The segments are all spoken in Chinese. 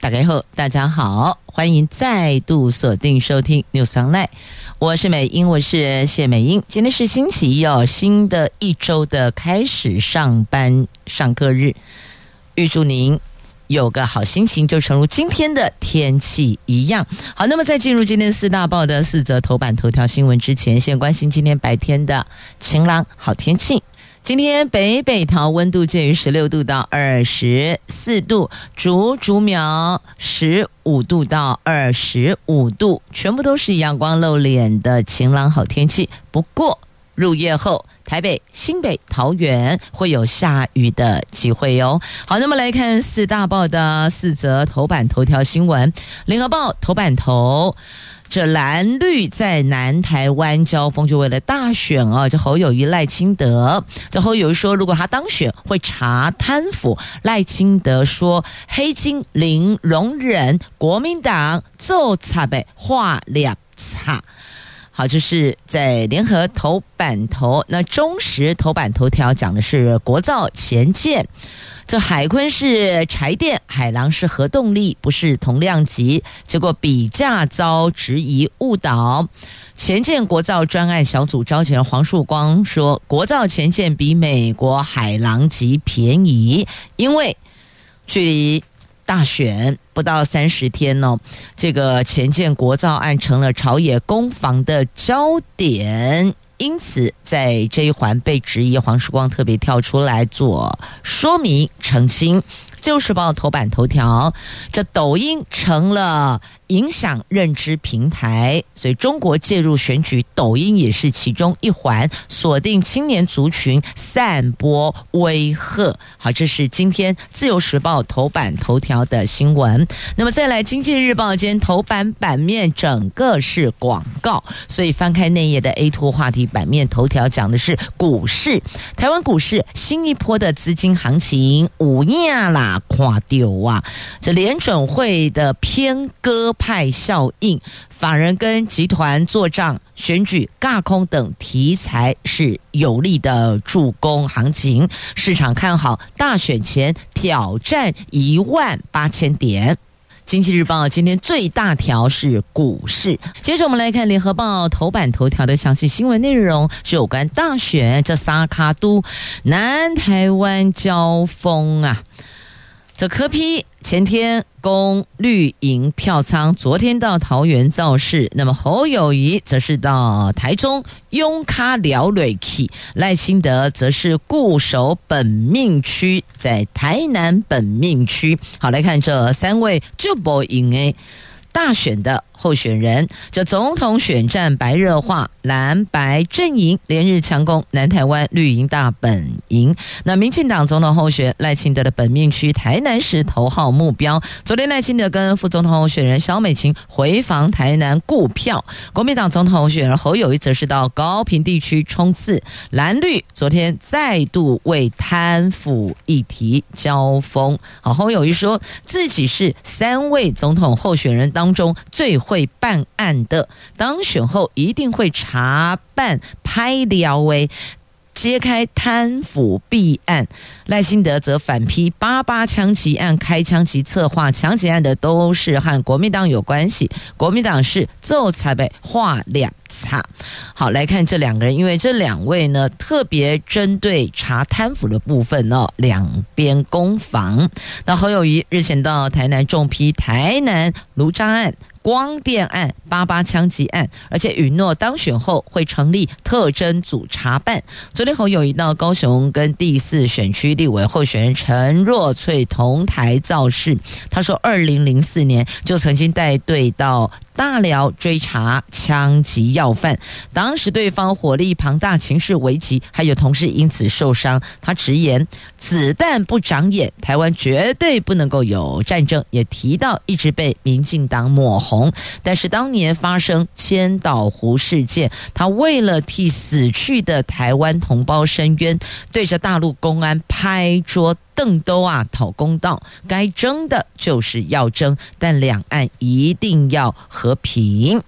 打开后，大家好，欢迎再度锁定收听 News Online。我是美英，我是谢美英。今天是星期一哦，新的一周的开始，上班上课日，预祝您有个好心情，就诚如今天的天气一样。好，那么在进入今天四大报的四则头版头条新闻之前，先关心今天白天的晴朗好天气。今天北北桃温度介于十六度到二十四度，竹竹苗十五度到二十五度，全部都是阳光露脸的晴朗好天气。不过入夜后，台北、新北、桃园会有下雨的机会哟。好，那么来看四大报的四则头版头条新闻，联合报头版头。这蓝绿在南台湾交锋，就为了大选啊！这侯友谊、赖清德，这侯友宜说，如果他当选，会查贪腐。赖清德说，黑金零容忍，国民党做差呗画两差。好，这是在联合头版头，那中时头版头条讲的是国造前舰。这海鲲是柴电，海狼是核动力，不是同量级。结果比价遭质疑误导。前舰国造专案小组召集人黄树光说，国造前舰比美国海狼级便宜，因为距离大选不到三十天呢，这个前建国造案成了朝野攻防的焦点。因此，在这一环被质疑，黄曙光特别跳出来做说明澄清。《旧时报》头版头条，这抖音成了影响认知平台，所以中国介入选举，抖音也是其中一环，锁定青年族群，散播威吓。好，这是今天《自由时报》头版头条的新闻。那么再来，《经济日报》今天头版版面整个是广告，所以翻开内页的 A two 话题版面头条讲的是股市，台湾股市新一波的资金行情，五亚啦。垮掉啊！这联准会的偏鸽派效应，法人跟集团做账、选举尬空等题材是有力的助攻行情，市场看好大选前挑战一万八千点。经济日报今天最大条是股市，接着我们来看联合报头版头条的详细新闻内容，是有关大选这三卡都南台湾交锋啊。这柯批前天攻绿营票仓，昨天到桃园造势，那么侯友谊则是到台中拥咖聊瑞气，赖清德则是固守本命区，在台南本命区。好，来看这三位就不赢诶大选的。候选人，这总统选战白热化，蓝白阵营连日强攻南台湾绿营大本营。那民进党总统候选赖清德的本命区台南市头号目标。昨天赖清德跟副总统候选人萧美琴回访台南顾票，国民党总统候选人侯友谊则是到高屏地区冲刺。蓝绿昨天再度为贪腐议题交锋。好，侯友谊说自己是三位总统候选人当中最。会办案的，当选后一定会查办拍料为揭开贪腐弊案。赖清德则反批八八枪击案开枪及策划枪击案的都是和国民党有关系，国民党是奏才被划两叉。好，来看这两个人，因为这两位呢特别针对查贪腐的部分哦，两边攻防。那侯友宜日前到台南重批台南卢渣案。光电案、八八枪击案，而且允诺当选后会成立特侦组查办。昨天侯友宜到高雄跟第四选区立委候选人陈若翠同台造势，他说，二零零四年就曾经带队到大辽追查枪击要犯，当时对方火力庞大，情势危急，还有同事因此受伤。他直言：“子弹不长眼，台湾绝对不能够有战争。”也提到一直被民进党抹红，但是当年发生千岛湖事件，他为了替死去的台湾同胞伸冤，对着大陆公安拍桌。邓都啊，讨公道，该争的就是要争，但两岸一定要和和平。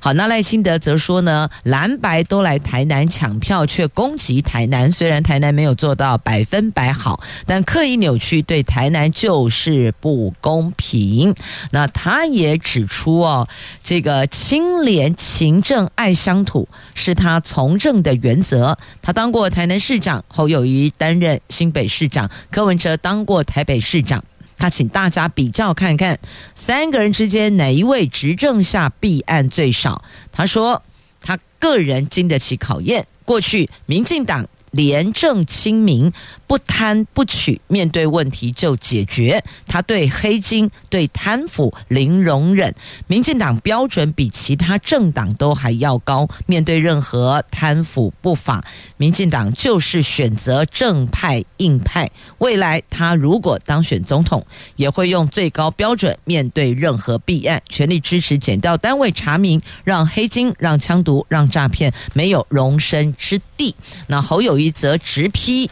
好，那赖清德则说呢，蓝白都来台南抢票，却攻击台南。虽然台南没有做到百分百好，但刻意扭曲对台南就是不公平。那他也指出哦，这个清廉、勤政、爱乡土是他从政的原则。他当过台南市长，侯友谊担任新北市长，柯文。哲当过台北市长，他请大家比较看看三个人之间哪一位执政下弊案最少。他说他个人经得起考验，过去民进党。廉政清明，不贪不取，面对问题就解决。他对黑金、对贪腐零容忍，民进党标准比其他政党都还要高。面对任何贪腐不法，民进党就是选择正派硬派。未来他如果当选总统，也会用最高标准面对任何弊案，全力支持减掉单位查明，让黑金、让枪毒、让诈骗没有容身之地。那侯友谊则直批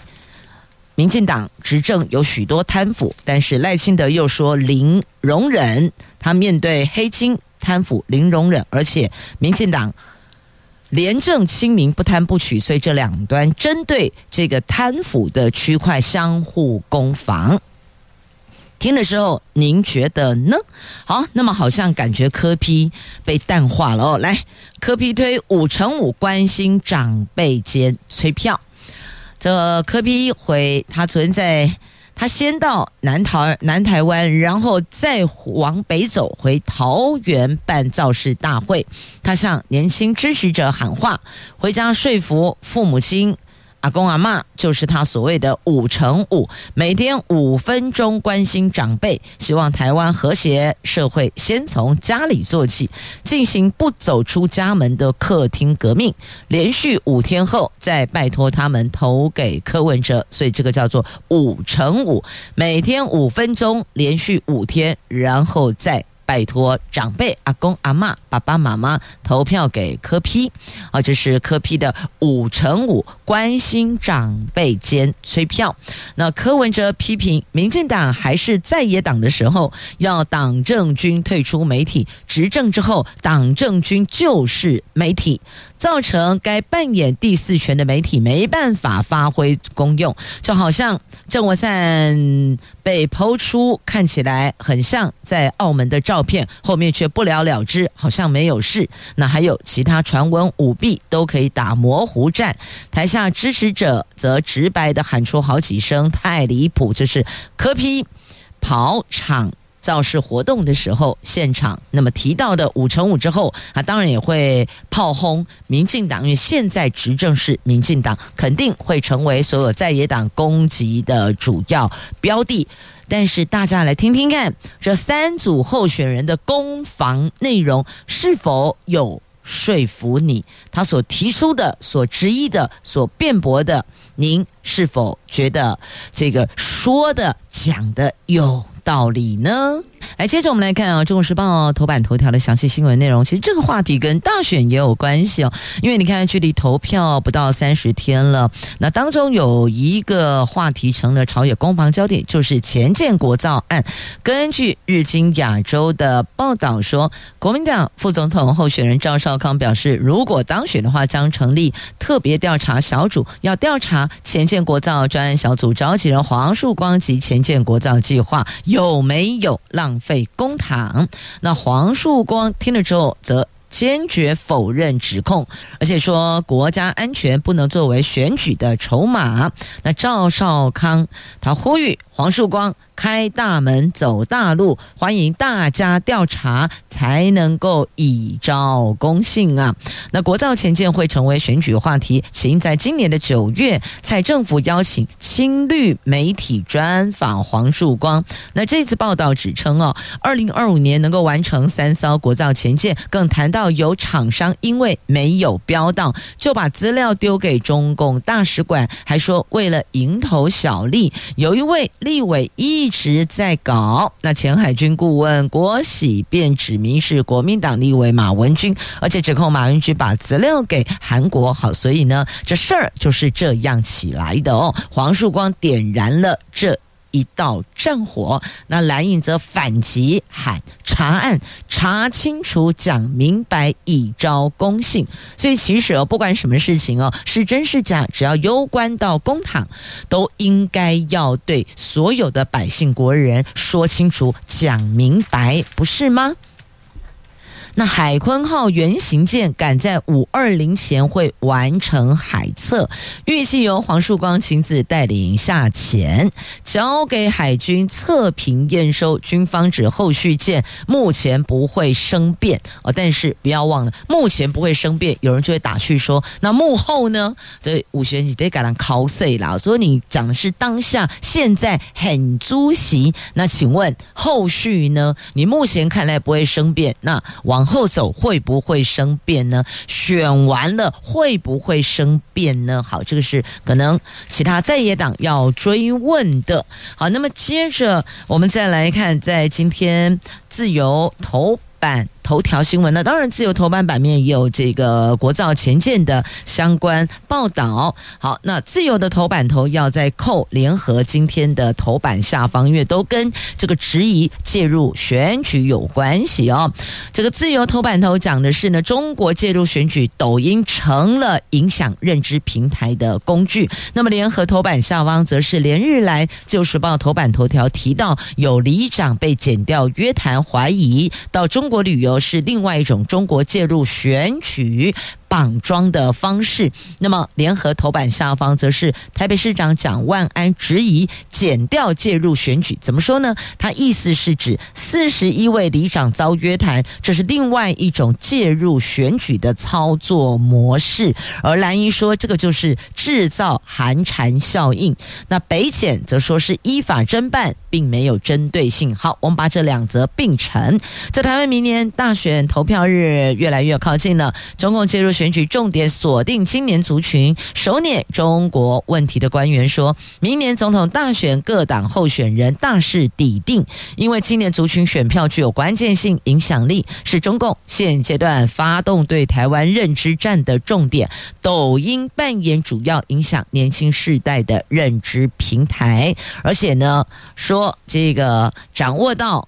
民进党执政有许多贪腐，但是赖清德又说零容忍，他面对黑金贪腐零容忍，而且民进党廉政清明不贪不取，所以这两端针对这个贪腐的区块相互攻防。听的时候，您觉得呢？好，那么好像感觉柯批被淡化了哦。来，柯批推五成五关心长辈间催票。这柯比回他存在，他先到南台南台湾，然后再往北走回桃园办造势大会。他向年轻支持者喊话，回家说服父母亲。阿公阿妈就是他所谓的五乘五，每天五分钟关心长辈，希望台湾和谐社会先从家里做起，进行不走出家门的客厅革命。连续五天后，再拜托他们投给柯文哲，所以这个叫做五乘五，每天五分钟，连续五天，然后再。拜托长辈、阿公、阿妈、爸爸妈妈投票给柯批啊，这是柯批的五乘五关心长辈间催票。那柯文哲批评民进党还是在野党的时候，要党政军退出媒体；执政之后，党政军就是媒体。造成该扮演第四权的媒体没办法发挥功用，就好像郑文灿被抛出看起来很像在澳门的照片，后面却不了了之，好像没有事。那还有其他传闻舞弊都可以打模糊战，台下支持者则直白地喊出好几声太离谱，就是柯 P 跑场。造势活动的时候，现场那么提到的五乘五之后，他当然也会炮轰民进党，因为现在执政是民进党，肯定会成为所有在野党攻击的主要标的。但是大家来听听看，这三组候选人的攻防内容是否有说服你？他所提出的、所质疑的、所辩驳的，您是否觉得这个说的、讲的有道理呢？来，接着我们来看啊，《中国时报》头版头条的详细新闻内容。其实这个话题跟大选也有关系哦，因为你看，距离投票不到三十天了。那当中有一个话题成了朝野攻防焦点，就是前建国造案。根据日经亚洲的报道说，国民党副总统候选人赵少康表示，如果当选的话，将成立特别调查小组，要调查前建国造专案小组召集人黄树光及前建国造计划有没有浪费公帑？那黄树光听了之后，则坚决否认指控，而且说国家安全不能作为选举的筹码。那赵少康他呼吁黄树光开大门走大路，欢迎大家调查，才能够以昭公信啊。那国造前舰会成为选举话题，起因在今年的九月，蔡政府邀请青绿媒体专访黄树光。那这次报道指称哦，二零二五年能够完成三艘国造前舰，更谈到有厂商因为没有标到，就把资料丢给中共大使馆，还说为了蝇头小利，有一位立委一直在搞。那前海军顾问郭喜便指明是国民党立委马文君，而且指控马文君把资料给韩国。好，所以呢，这事儿就是这样起来的哦。黄树光点燃了这。一道战火，那蓝营则反击喊查案，查清楚，讲明白，以昭公信。所以其实哦，不管什么事情哦，是真是假，只要攸关到公堂，都应该要对所有的百姓国人说清楚，讲明白，不是吗？那海鲲号原型舰赶在五二零前会完成海测，预计由黄树光亲自带领下潜，交给海军测评验收。军方指后续舰目前不会生变哦，但是不要忘了，目前不会生变。有人就会打趣说，那幕后呢？这五选你得改成 cos 啦。所以你讲的是当下现在很租袭，那请问后续呢？你目前看来不会生变，那往往后走会不会生变呢？选完了会不会生变呢？好，这个是可能其他在野党要追问的。好，那么接着我们再来看，在今天自由头版。头条新闻呢，当然自由头版版面也有这个国造前舰的相关报道。好，那自由的头版头要在扣联合今天的头版下方，因为都跟这个质疑介入选举有关系哦。这个自由头版头讲的是呢，中国介入选举，抖音成了影响认知平台的工具。那么联合头版下方则是连日来自由时报头版头条提到有里长被剪掉约谈，怀疑到中国旅游。是另外一种中国介入选举绑桩的方式。那么，联合头版下方则是台北市长蒋万安质疑减掉介入选举，怎么说呢？他意思是指四十一位里长遭约谈，这是另外一种介入选举的操作模式。而蓝营说这个就是制造寒蝉效应。那北检则说是依法侦办，并没有针对性。好，我们把这两则并成。在台湾明年大选投票日越来越靠近了，中共介入选。选举重点锁定青年族群，首拈中国问题的官员说，明年总统大选各党候选人大势已定，因为青年族群选票具有关键性影响力，是中共现阶段发动对台湾认知战的重点。抖音扮演主要影响年轻世代的认知平台，而且呢，说这个掌握到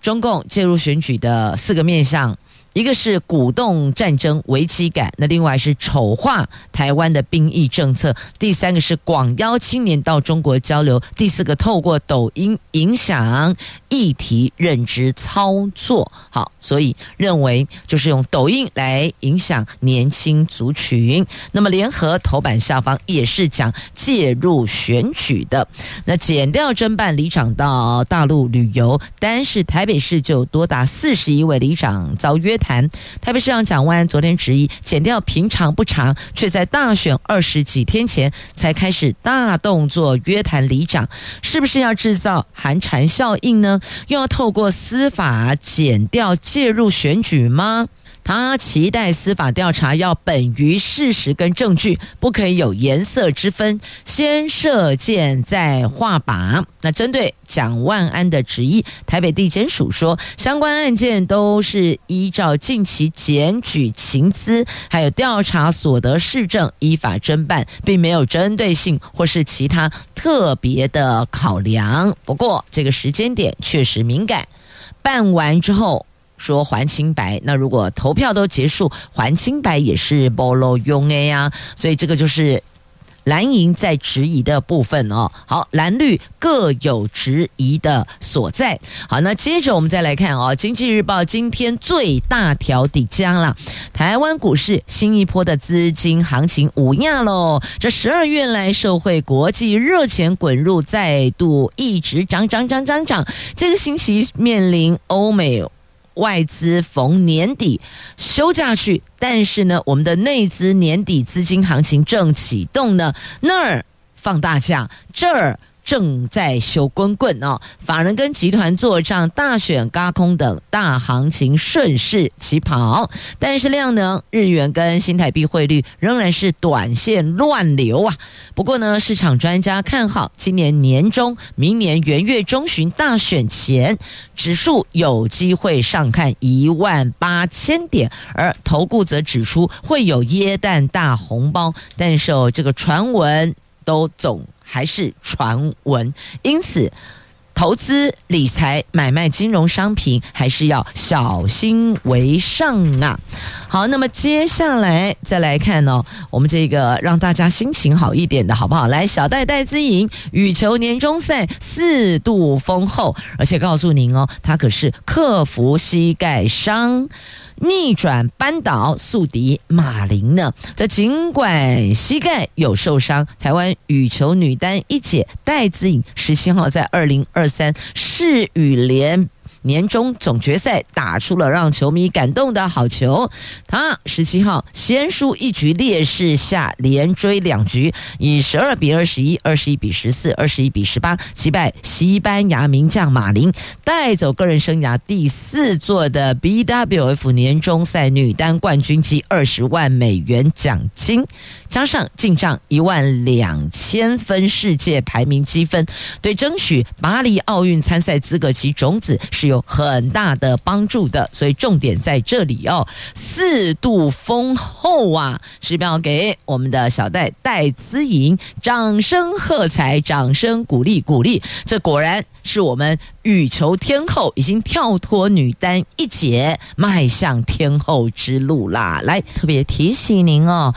中共介入选举的四个面向。一个是鼓动战争危机感，那另外是丑化台湾的兵役政策，第三个是广邀青年到中国交流，第四个透过抖音影响议题认知操作。好，所以认为就是用抖音来影响年轻族群。那么联合头版下方也是讲介入选举的。那减掉侦办离长到大陆旅游，单是台北市就多达四十一位离长遭约谈。谈台北市长蒋万安昨天执意减掉平常不长，却在大选二十几天前才开始大动作约谈里长，是不是要制造寒蝉效应呢？又要透过司法减掉介入选举吗？他期待司法调查要本于事实跟证据，不可以有颜色之分，先射箭再画靶。那针对蒋万安的质疑，台北地检署说，相关案件都是依照近期检举情资，还有调查所得事证依法侦办，并没有针对性或是其他特别的考量。不过这个时间点确实敏感，办完之后。说还清白，那如果投票都结束，还清白也是不路用的呀。所以这个就是蓝营在质疑的部分哦。好，蓝绿各有质疑的所在。好，那接着我们再来看哦，《经济日报》今天最大条底加了，台湾股市新一波的资金行情无恙喽。这十二月来，社会国际热钱滚入，再度一直涨涨涨涨涨。这个星期面临欧美。外资逢年底休假去，但是呢，我们的内资年底资金行情正启动呢，那儿放大假，这儿。正在修滚滚哦，法人跟集团做账，大选轧空等大行情顺势起跑，但是量能日元跟新台币汇率仍然是短线乱流啊。不过呢，市场专家看好今年年中、明年元月中旬大选前，指数有机会上看一万八千点，而投顾则指出会有耶诞大红包，但是哦，这个传闻都总。还是传闻，因此投资理财、买卖金融商品还是要小心为上啊！好，那么接下来再来看呢、哦，我们这个让大家心情好一点的好不好？来，小戴戴资颖羽球年终赛四度封后，而且告诉您哦，他可是克服膝盖伤。逆转扳倒宿敌马琳呢？这尽管膝盖有受伤，台湾羽球女单一姐戴资颖十七号在二零二三世羽联。年终总决赛打出了让球迷感动的好球，他十七号先输一局劣势下连追两局，以十二比二十一、二十一比十四、二十一比十八击败西班牙名将马林，带走个人生涯第四座的 BWF 年终赛女单冠军及二十万美元奖金，加上进账一万两千分世界排名积分，对争取巴黎奥运参赛资格及种子是。有很大的帮助的，所以重点在这里哦。四度封后啊，是不要给我们的小戴戴资颖掌声喝彩，掌声鼓励鼓励。这果然是我们羽球天后，已经跳脱女单一姐，迈向天后之路啦。来，特别提醒您哦，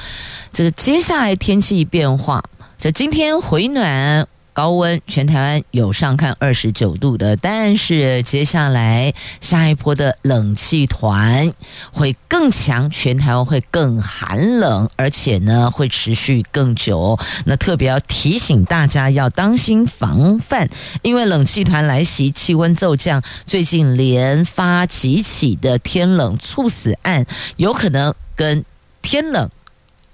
这个接下来天气变化，这今天回暖。高温，全台湾有上看二十九度的，但是接下来下一波的冷气团会更强，全台湾会更寒冷，而且呢会持续更久。那特别要提醒大家要当心防范，因为冷气团来袭，气温骤降，最近连发几起的天冷猝死案，有可能跟天冷。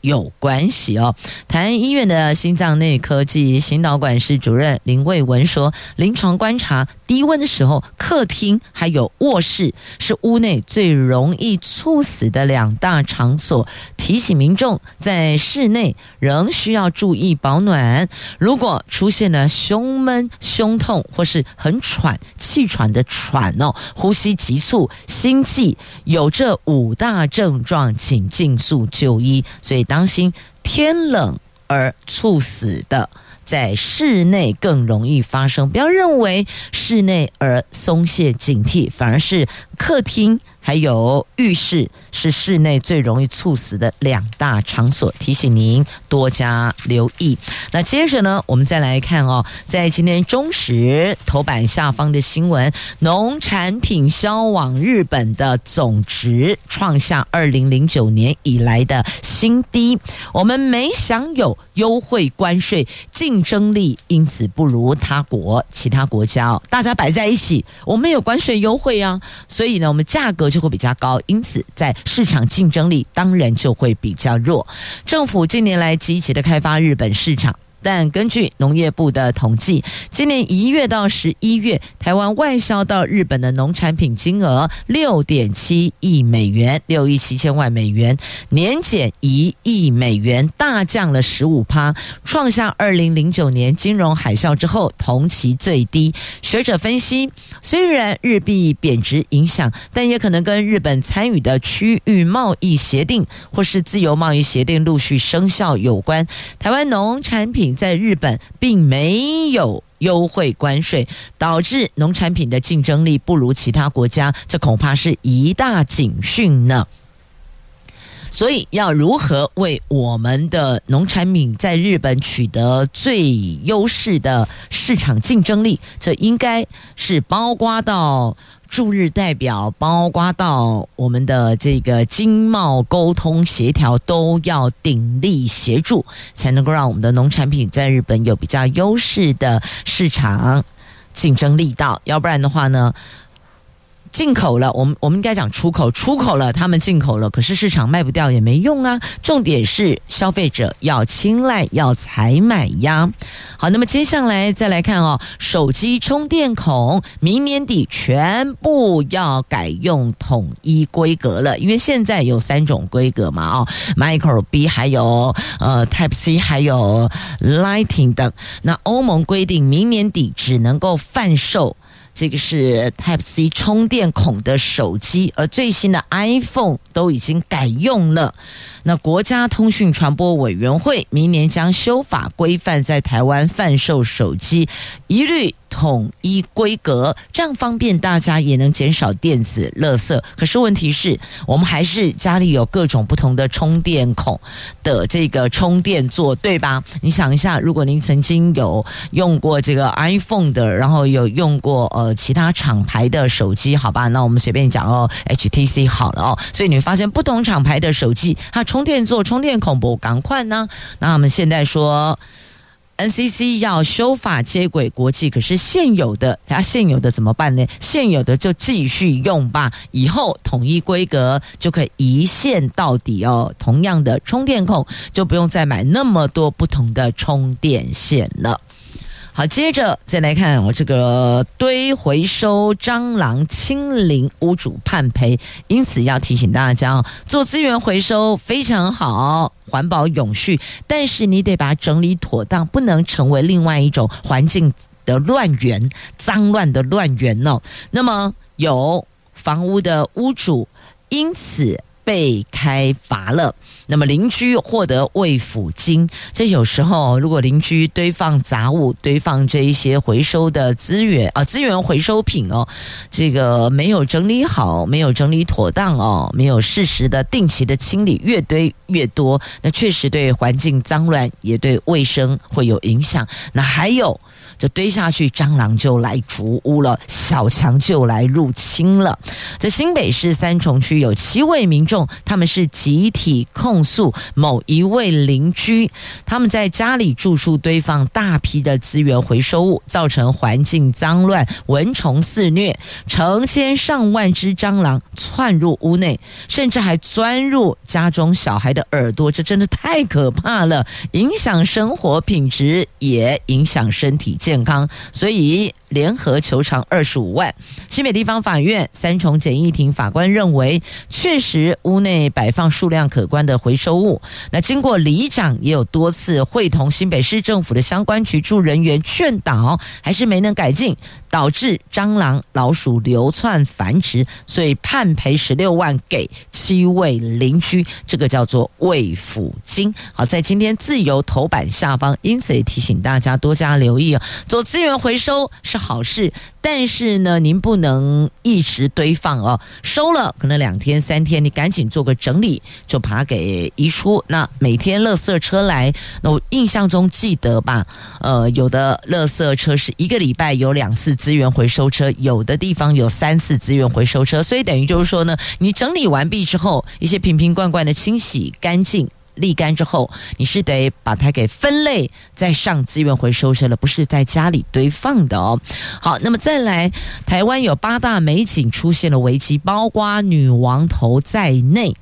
有关系哦。台安医院的心脏内科暨心导管室主任林卫文说，临床观察低温的时候，客厅还有卧室是屋内最容易猝死的两大场所，提醒民众在室内仍需要注意保暖。如果出现了胸闷、胸痛或是很喘、气喘的喘哦，呼吸急促、心悸，有这五大症状，请尽速就医。所以当当心天冷而猝死的，在室内更容易发生。不要认为室内而松懈警惕，反而是客厅。还有浴室是室内最容易猝死的两大场所，提醒您多加留意。那接着呢，我们再来看哦，在今天中时头版下方的新闻，农产品销往日本的总值创下二零零九年以来的新低。我们没享有优惠关税，竞争力因此不如他国其他国家。大家摆在一起，我们有关税优惠啊，所以呢，我们价格就。就会比较高，因此在市场竞争力当然就会比较弱。政府近年来积极的开发日本市场。但根据农业部的统计，今年一月到十一月，台湾外销到日本的农产品金额六点七亿美元，六亿七千万美元，年减一亿美元，大降了十五趴，创下二零零九年金融海啸之后同期最低。学者分析，虽然日币贬值影响，但也可能跟日本参与的区域贸易协定或是自由贸易协定陆续生效有关。台湾农产品。在日本并没有优惠关税，导致农产品的竞争力不如其他国家，这恐怕是一大警讯呢。所以要如何为我们的农产品在日本取得最优势的市场竞争力，这应该是包括到驻日代表，包括到我们的这个经贸沟通协调，都要鼎力协助，才能够让我们的农产品在日本有比较优势的市场竞争力道。要不然的话呢？进口了，我们我们应该讲出口，出口了，他们进口了，可是市场卖不掉也没用啊。重点是消费者要青睐，要采买呀。好，那么接下来再来看哦，手机充电孔明年底全部要改用统一规格了，因为现在有三种规格嘛，哦，Micro B 还有呃 Type C 还有 Lighting 等。那欧盟规定明年底只能够贩售。这个是 Type C 充电孔的手机，而最新的 iPhone 都已经改用了。那国家通讯传播委员会明年将修法规范，在台湾贩售手机一律统一规格，这样方便大家，也能减少电子垃圾。可是问题是我们还是家里有各种不同的充电孔的这个充电座，对吧？你想一下，如果您曾经有用过这个 iPhone 的，然后有用过呃其他厂牌的手机，好吧？那我们随便讲哦，HTC 好了哦。所以你会发现不同厂牌的手机，它充电座、充电孔不赶快呢？那我们现在说。NCC 要修法接轨国际，可是现有的，它现有的怎么办呢？现有的就继续用吧，以后统一规格就可以一线到底哦。同样的充电孔就不用再买那么多不同的充电线了。好，接着再来看我这个堆回收蟑螂清零，屋主判赔，因此要提醒大家哦，做资源回收非常好，环保永续，但是你得把它整理妥当，不能成为另外一种环境的乱源、脏乱的乱源哦。那么有房屋的屋主因此被开罚了。那么邻居获得慰抚金，这有时候如果邻居堆放杂物、堆放这一些回收的资源啊，资源回收品哦，这个没有整理好，没有整理妥当哦，没有适时的定期的清理，越堆越多，那确实对环境脏乱，也对卫生会有影响。那还有。这堆下去，蟑螂就来筑屋了，小强就来入侵了。在新北市三重区有七位民众，他们是集体控诉某一位邻居，他们在家里住处堆放大批的资源回收物，造成环境脏乱、蚊虫肆虐，成千上万只蟑螂窜入屋内，甚至还钻入家中小孩的耳朵，这真的太可怕了，影响生活品质，也影响身体健康，所以联合求偿二十五万。新北地方法院三重简易庭法官认为，确实屋内摆放数量可观的回收物。那经过里长也有多次会同新北市政府的相关局处人员劝导，还是没能改进，导致蟑螂、老鼠流窜繁殖，所以判赔十六万给七位邻居，这个叫做慰抚金。好，在今天自由头版下方，因此也提醒大家多加留意哦。做资源回收好事，但是呢，您不能一直堆放哦。收了可能两天三天，你赶紧做个整理，就把它给移出。那每天垃圾车来，那我印象中记得吧？呃，有的垃圾车是一个礼拜有两次资源回收车，有的地方有三次资源回收车，所以等于就是说呢，你整理完毕之后，一些瓶瓶罐罐的清洗干净。沥干之后，你是得把它给分类，再上资源回收车了，不是在家里堆放的哦。好，那么再来，台湾有八大美景出现了危机，包括女王头在内，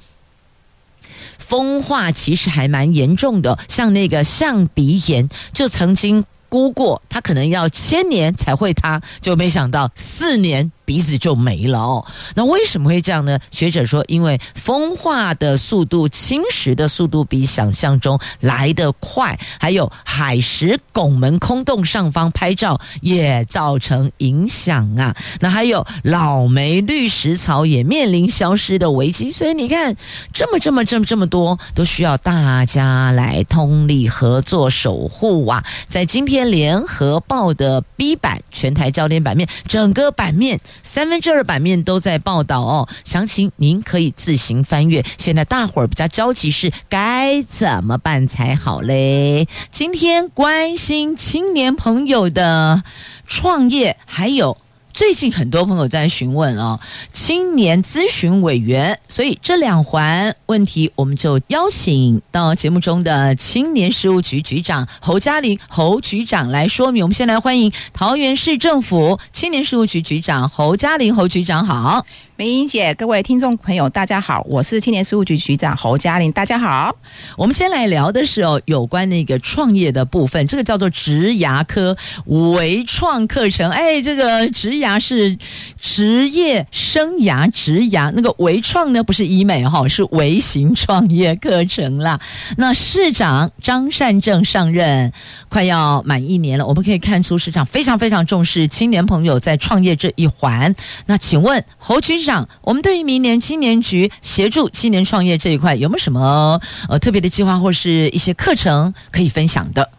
风化其实还蛮严重的，像那个象鼻岩就曾经估过，它可能要千年才会塌，就没想到四年。鼻子就没了哦，那为什么会这样呢？学者说，因为风化的速度、侵蚀的速度比想象中来得快，还有海蚀拱门空洞上方拍照也造成影响啊。那还有老梅绿石槽也面临消失的危机，所以你看，这么这么这么这么多，都需要大家来通力合作守护啊。在今天联合报的 B 版全台焦点版面，整个版面。三分之二版面都在报道哦。详情您可以自行翻阅。现在大伙儿比较着急是该怎么办才好嘞？今天关心青年朋友的创业，还有。最近很多朋友在询问啊，青年咨询委员，所以这两环问题，我们就邀请到节目中的青年事务局局长侯嘉玲侯局长来说明。我们先来欢迎桃园市政府青年事务局局长侯嘉玲侯局长好。美英姐，各位听众朋友，大家好，我是青年事务局局长侯嘉玲，大家好。我们先来聊的是哦，有关那个创业的部分，这个叫做职牙科微创课程。哎，这个职牙是职业生涯职牙，那个微创呢，不是医美哈，是微型创业课程啦。那市长张善政上任快要满一年了，我们可以看出市长非常非常重视青年朋友在创业这一环。那请问侯局长。我们对于明年青年局协助青年创业这一块，有没有什么呃特别的计划或是一些课程可以分享的？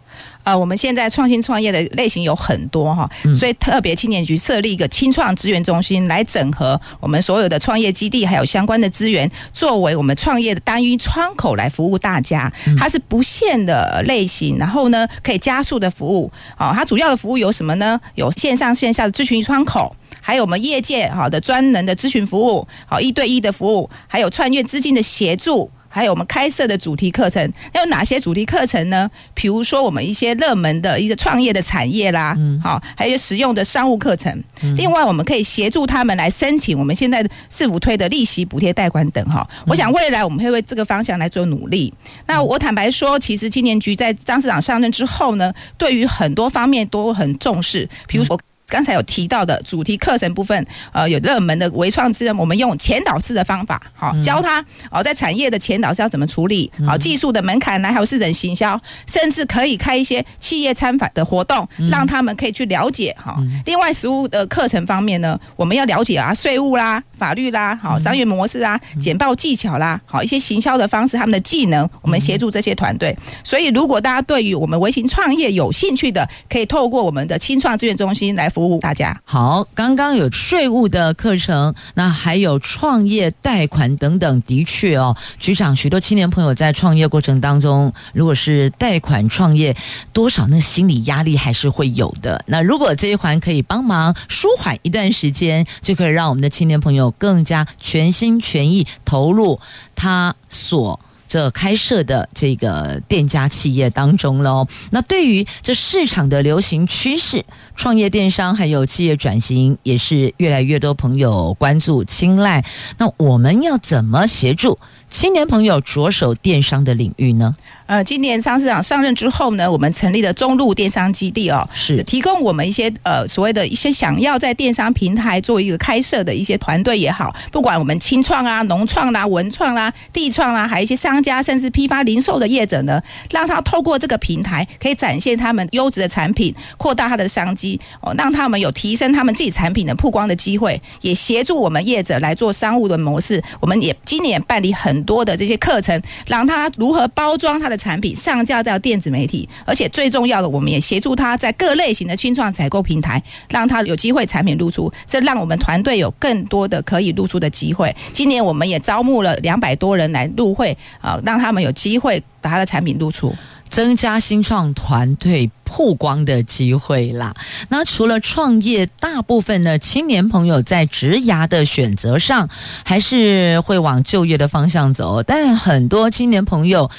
呃，我们现在创新创业的类型有很多哈，所以特别青年局设立一个青创资源中心，来整合我们所有的创业基地还有相关的资源，作为我们创业的单一窗口来服务大家。它是不限的类型，然后呢可以加速的服务。啊，它主要的服务有什么呢？有线上线下的咨询窗口。还有我们业界好的专人的咨询服务，好一对一的服务，还有创业资金的协助，还有我们开设的主题课程。那有哪些主题课程呢？比如说我们一些热门的一个创业的产业啦，好，还有实用的商务课程。另外，我们可以协助他们来申请我们现在市府推的利息补贴贷款等哈。我想未来我们会为这个方向来做努力。那我坦白说，其实青年局在张市长上任之后呢，对于很多方面都很重视，比如说。刚才有提到的主题课程部分，呃，有热门的微创资源，我们用前导式的方法，好教他哦，在产业的前导是要怎么处理，好技术的门槛呢，还有市场行销，甚至可以开一些企业参访的活动，让他们可以去了解哈。另外，实务的课程方面呢，我们要了解啊，税务啦、法律啦、好商业模式啊、简报技巧啦，好一些行销的方式，他们的技能，我们协助这些团队。所以，如果大家对于我们微型创业有兴趣的，可以透过我们的青创资源中心来。服务大家好，刚刚有税务的课程，那还有创业贷款等等，的确哦，局长，许多青年朋友在创业过程当中，如果是贷款创业，多少那心理压力还是会有的。那如果这一环可以帮忙舒缓一段时间，就可以让我们的青年朋友更加全心全意投入他所。这开设的这个店家企业当中喽，那对于这市场的流行趋势，创业电商还有企业转型，也是越来越多朋友关注青睐。那我们要怎么协助青年朋友着手电商的领域呢？呃，今年张市长上任之后呢，我们成立了中路电商基地哦，是提供我们一些呃所谓的一些想要在电商平台做一个开设的一些团队也好，不管我们青创啊、农创啦、文创啦、地创啦，还有一些商家甚至批发零售的业者呢，让他透过这个平台可以展现他们优质的产品，扩大他的商机哦，让他们有提升他们自己产品的曝光的机会，也协助我们业者来做商务的模式。我们也今年办理很多的这些课程，让他如何包装他的。产品上架到电子媒体，而且最重要的，我们也协助他在各类型的清创采购平台，让他有机会产品露出，这让我们团队有更多的可以露出的机会。今年我们也招募了两百多人来入会，啊，让他们有机会把他的产品露出，增加新创团队曝光的机会啦。那除了创业，大部分的青年朋友在职涯的选择上，还是会往就业的方向走，但很多青年朋友。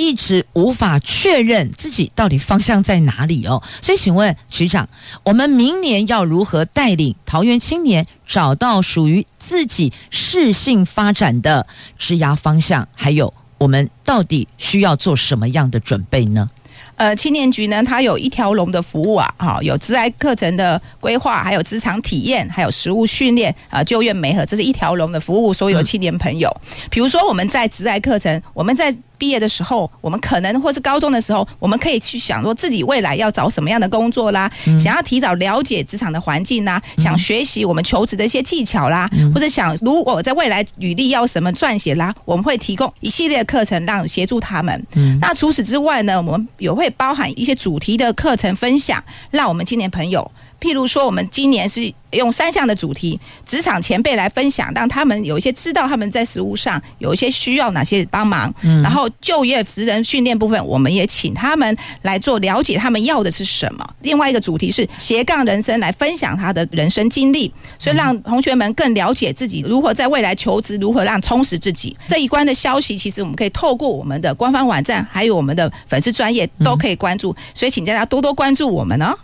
一直无法确认自己到底方向在哪里哦，所以请问局长，我们明年要如何带领桃园青年找到属于自己适性发展的职涯方向？还有，我们到底需要做什么样的准备呢？呃，青年局呢，它有一条龙的服务啊，哈，有职涯课程的规划，还有职场体验，还有实务训练啊，就业媒合，这是一条龙的服务，所有青年朋友。比如说我们在职涯课程，我们在。毕业的时候，我们可能或是高中的时候，我们可以去想说自己未来要找什么样的工作啦，嗯、想要提早了解职场的环境啦，嗯、想学习我们求职的一些技巧啦，嗯、或者想如果在未来履历要什么撰写啦，我们会提供一系列课程让协助他们。嗯、那除此之外呢，我们也会包含一些主题的课程分享，让我们青年朋友。譬如说，我们今年是用三项的主题，职场前辈来分享，让他们有一些知道他们在实务上有一些需要哪些帮忙。嗯，然后就业职人训练部分，我们也请他们来做了解，他们要的是什么。另外一个主题是斜杠人生，来分享他的人生经历，所以让同学们更了解自己如何在未来求职，如何让充实自己。这一关的消息，其实我们可以透过我们的官方网站，还有我们的粉丝专业都可以关注，所以请大家多多关注我们哦。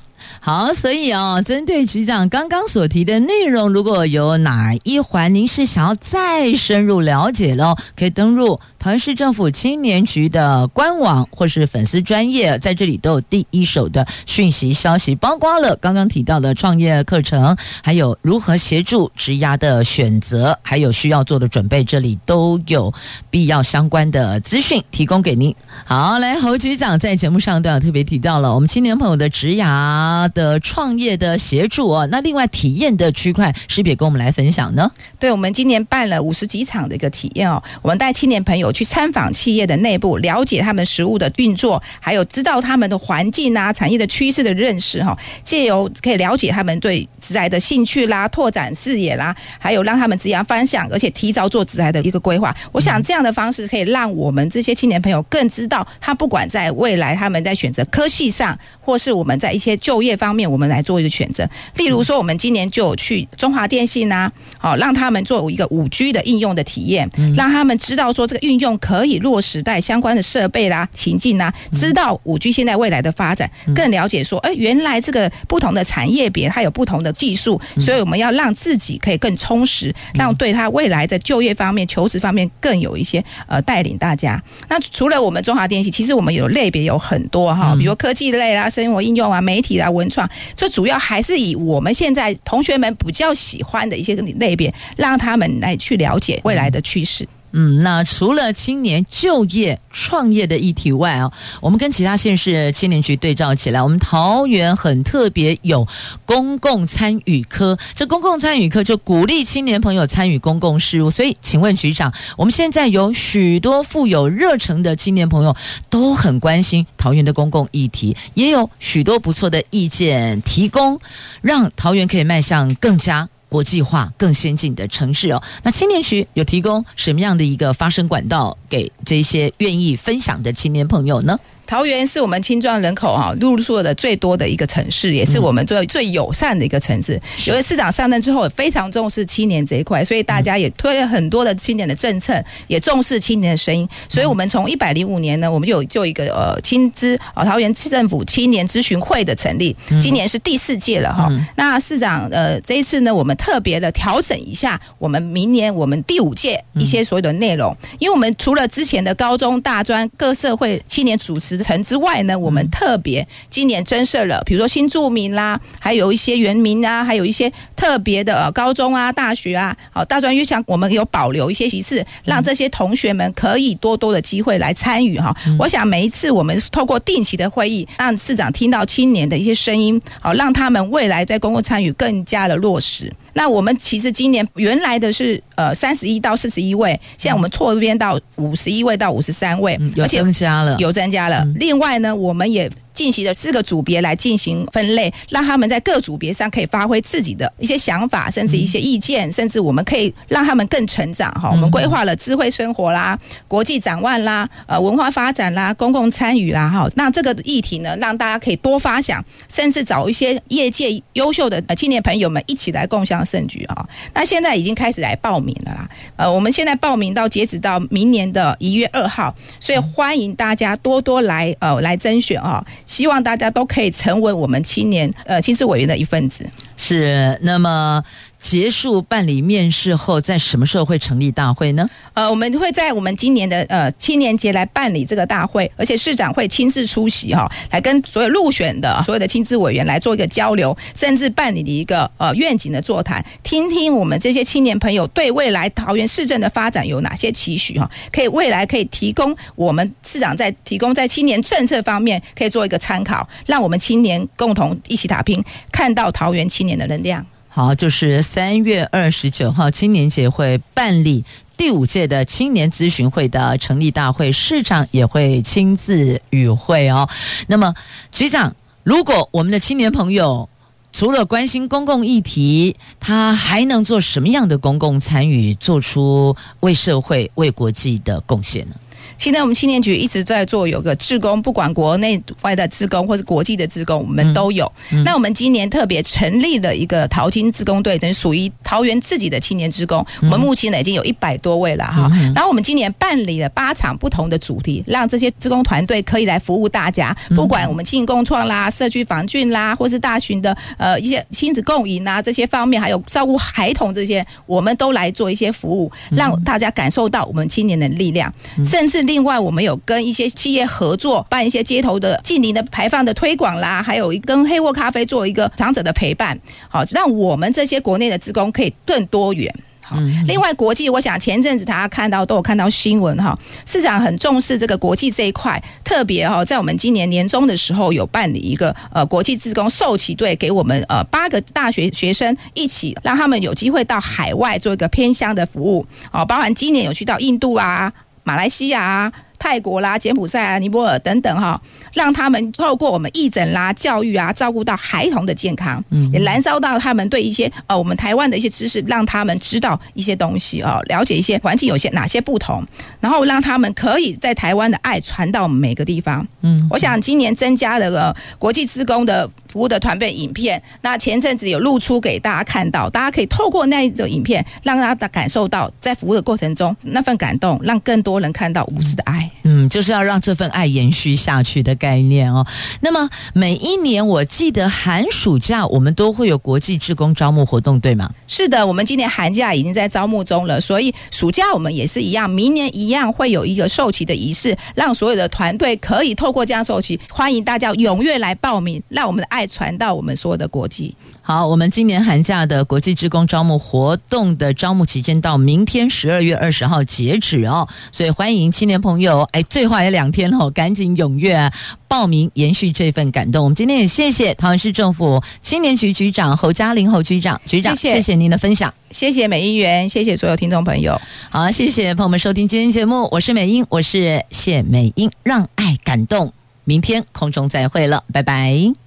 好，所以哦，针对局长刚刚所提的内容，如果有哪一环您是想要再深入了解的，可以登录桃园市政府青年局的官网或是粉丝专业，在这里都有第一手的讯息消息，包括了刚刚提到的创业课程，还有如何协助职涯的选择，还有需要做的准备，这里都有必要相关的资讯提供给您。好，来侯局长在节目上都有特别提到了我们青年朋友的职涯的创业的协助哦，那另外体验的区块是不是也跟我们来分享呢？对，我们今年办了五十几场的一个体验哦，我们带青年朋友去参访企业的内部，了解他们食物的运作，还有知道他们的环境啊、产业的趋势的认识哈，借由可以了解他们对职涯的兴趣啦、拓展视野啦，还有让他们职业方向，而且提早做职涯的一个规划。我想这样的方式可以让我们这些青年朋友更知道，他不管在未来他们在选择科系上，或是我们在一些就业方面，我们来做一个选择。例如说，我们今年就有去中华电信呐，好让他们做一个五 G 的应用的体验，让他们知道说这个运用可以落实在相关的设备啦、情境啦，知道五 G 现在未来的发展，更了解说，哎，原来这个不同的产业别它有不同的技术，所以我们要让自己可以更充实，让对他未来在就业方面、求职方面更有一些呃带领大家。那除了我们中华电信，其实我们有类别有很多哈，比如科技类啦、生活应用啊、媒体啊、文创，这主要还是以我们现在同学们比较喜欢的一些类别，让他们来去了解未来的趋势。嗯，那除了青年就业创业的议题外啊，我们跟其他县市青年局对照起来，我们桃园很特别有公共参与科。这公共参与科就鼓励青年朋友参与公共事务。所以，请问局长，我们现在有许多富有热诚的青年朋友都很关心桃园的公共议题，也有许多不错的意见提供，让桃园可以迈向更加。国际化更先进的城市哦，那青年区有提供什么样的一个发声管道给这些愿意分享的青年朋友呢？桃园是我们青壮人口哈入住的最多的一个城市，也是我们最最友善的一个城市。由于市长上任之后，非常重视青年这一块，所以大家也推了很多的青年的政策，也重视青年的声音。所以我们从一百零五年呢，我们有就一个呃青资啊桃园市政府青年咨询会的成立，今年是第四届了哈。那市长呃这一次呢，我们特别的调整一下，我们明年我们第五届一些所有的内容，因为我们除了之前的高中、大专各社会青年主持。层之外呢，我们特别今年增设了，比如说新住民啦，还有一些原民啊，还有一些特别的高中啊、大学啊，好大专院校，我们有保留一些席次，让这些同学们可以多多的机会来参与哈。我想每一次我们透过定期的会议，让市长听到青年的一些声音，好让他们未来在公共参与更加的落实。那我们其实今年原来的是呃三十一到四十一位，现在我们错编到五十一位到五十三位，有增加了，有增加了。另外呢，我们也。进行的四个组别来进行分类，让他们在各组别上可以发挥自己的一些想法，甚至一些意见，甚至我们可以让他们更成长哈。我们规划了智慧生活啦、国际展望啦、呃文化发展啦、公共参与啦哈。那这个议题呢，让大家可以多发想，甚至找一些业界优秀的青年朋友们一起来共享盛举啊。那现在已经开始来报名了啦。呃，我们现在报名到截止到明年的一月二号，所以欢迎大家多多来呃来甄选啊。希望大家都可以成为我们青年呃青咨委员的一份子。是，那么。结束办理面试后，在什么时候会成立大会呢？呃，我们会在我们今年的呃青年节来办理这个大会，而且市长会亲自出席哈，来跟所有入选的所有的青咨委员来做一个交流，甚至办理的一个呃愿景的座谈，听听我们这些青年朋友对未来桃园市政的发展有哪些期许哈，可以未来可以提供我们市长在提供在青年政策方面可以做一个参考，让我们青年共同一起打拼，看到桃园青年的能量。好，就是三月二十九号青年节会办理第五届的青年咨询会的成立大会，市长也会亲自与会哦。那么，局长，如果我们的青年朋友除了关心公共议题，他还能做什么样的公共参与，做出为社会、为国际的贡献呢？现在我们青年局一直在做有个志工，不管国内外的志工或是国际的志工，我们都有。嗯嗯、那我们今年特别成立了一个淘金志工队，等于属于桃园自己的青年志工。我们目前呢已经有一百多位了哈。然后我们今年办理了八场不同的主题，让这些志工团队可以来服务大家。不管我们青银共创啦、社区防菌啦，或是大群的呃一些亲子共赢啊这些方面，还有照顾孩童这些，我们都来做一些服务，让大家感受到我们青年的力量，甚至。另外，我们有跟一些企业合作，办一些街头的近邻的排放的推广啦，还有一跟黑沃咖啡做一个长者的陪伴，好，让我们这些国内的职工可以更多元。好，另外国际，我想前阵子大家看到都有看到新闻哈，市长很重视这个国际这一块，特别哈，在我们今年年中的时候有办理一个呃国际志工授旗队，给我们呃八个大学学生一起，让他们有机会到海外做一个偏乡的服务，哦，包含今年有去到印度啊。马来西亚。泰国啦、柬埔寨啊、尼泊尔等等哈，让他们透过我们义诊啦、教育啊，照顾到孩童的健康，嗯，也燃烧到他们对一些呃我们台湾的一些知识，让他们知道一些东西哦，了解一些环境有些哪些不同，然后让他们可以在台湾的爱传到每个地方。嗯，我想今年增加了个国际职工的服务的团队影片，那前阵子有露出给大家看到，大家可以透过那一种影片，让大家感受到在服务的过程中那份感动，让更多人看到无私的爱。嗯，就是要让这份爱延续下去的概念哦。那么每一年，我记得寒暑假我们都会有国际志工招募活动，对吗？是的，我们今年寒假已经在招募中了，所以暑假我们也是一样，明年一样会有一个授旗的仪式，让所有的团队可以透过这样授旗，欢迎大家踊跃来报名，让我们的爱传到我们所有的国际。好，我们今年寒假的国际职工招募活动的招募期间到明天十二月二十号截止哦，所以欢迎青年朋友，哎，最后还有两天哦，赶紧踊跃啊，报名，延续这份感动。我们今天也谢谢桃园市政府青年局局长侯嘉玲侯局长，局长，谢谢，谢谢您的分享，谢谢美英员，谢谢所有听众朋友。好，谢谢朋友们收听今天节目，我是美英，我是谢美英，让爱感动，明天空中再会了，拜拜。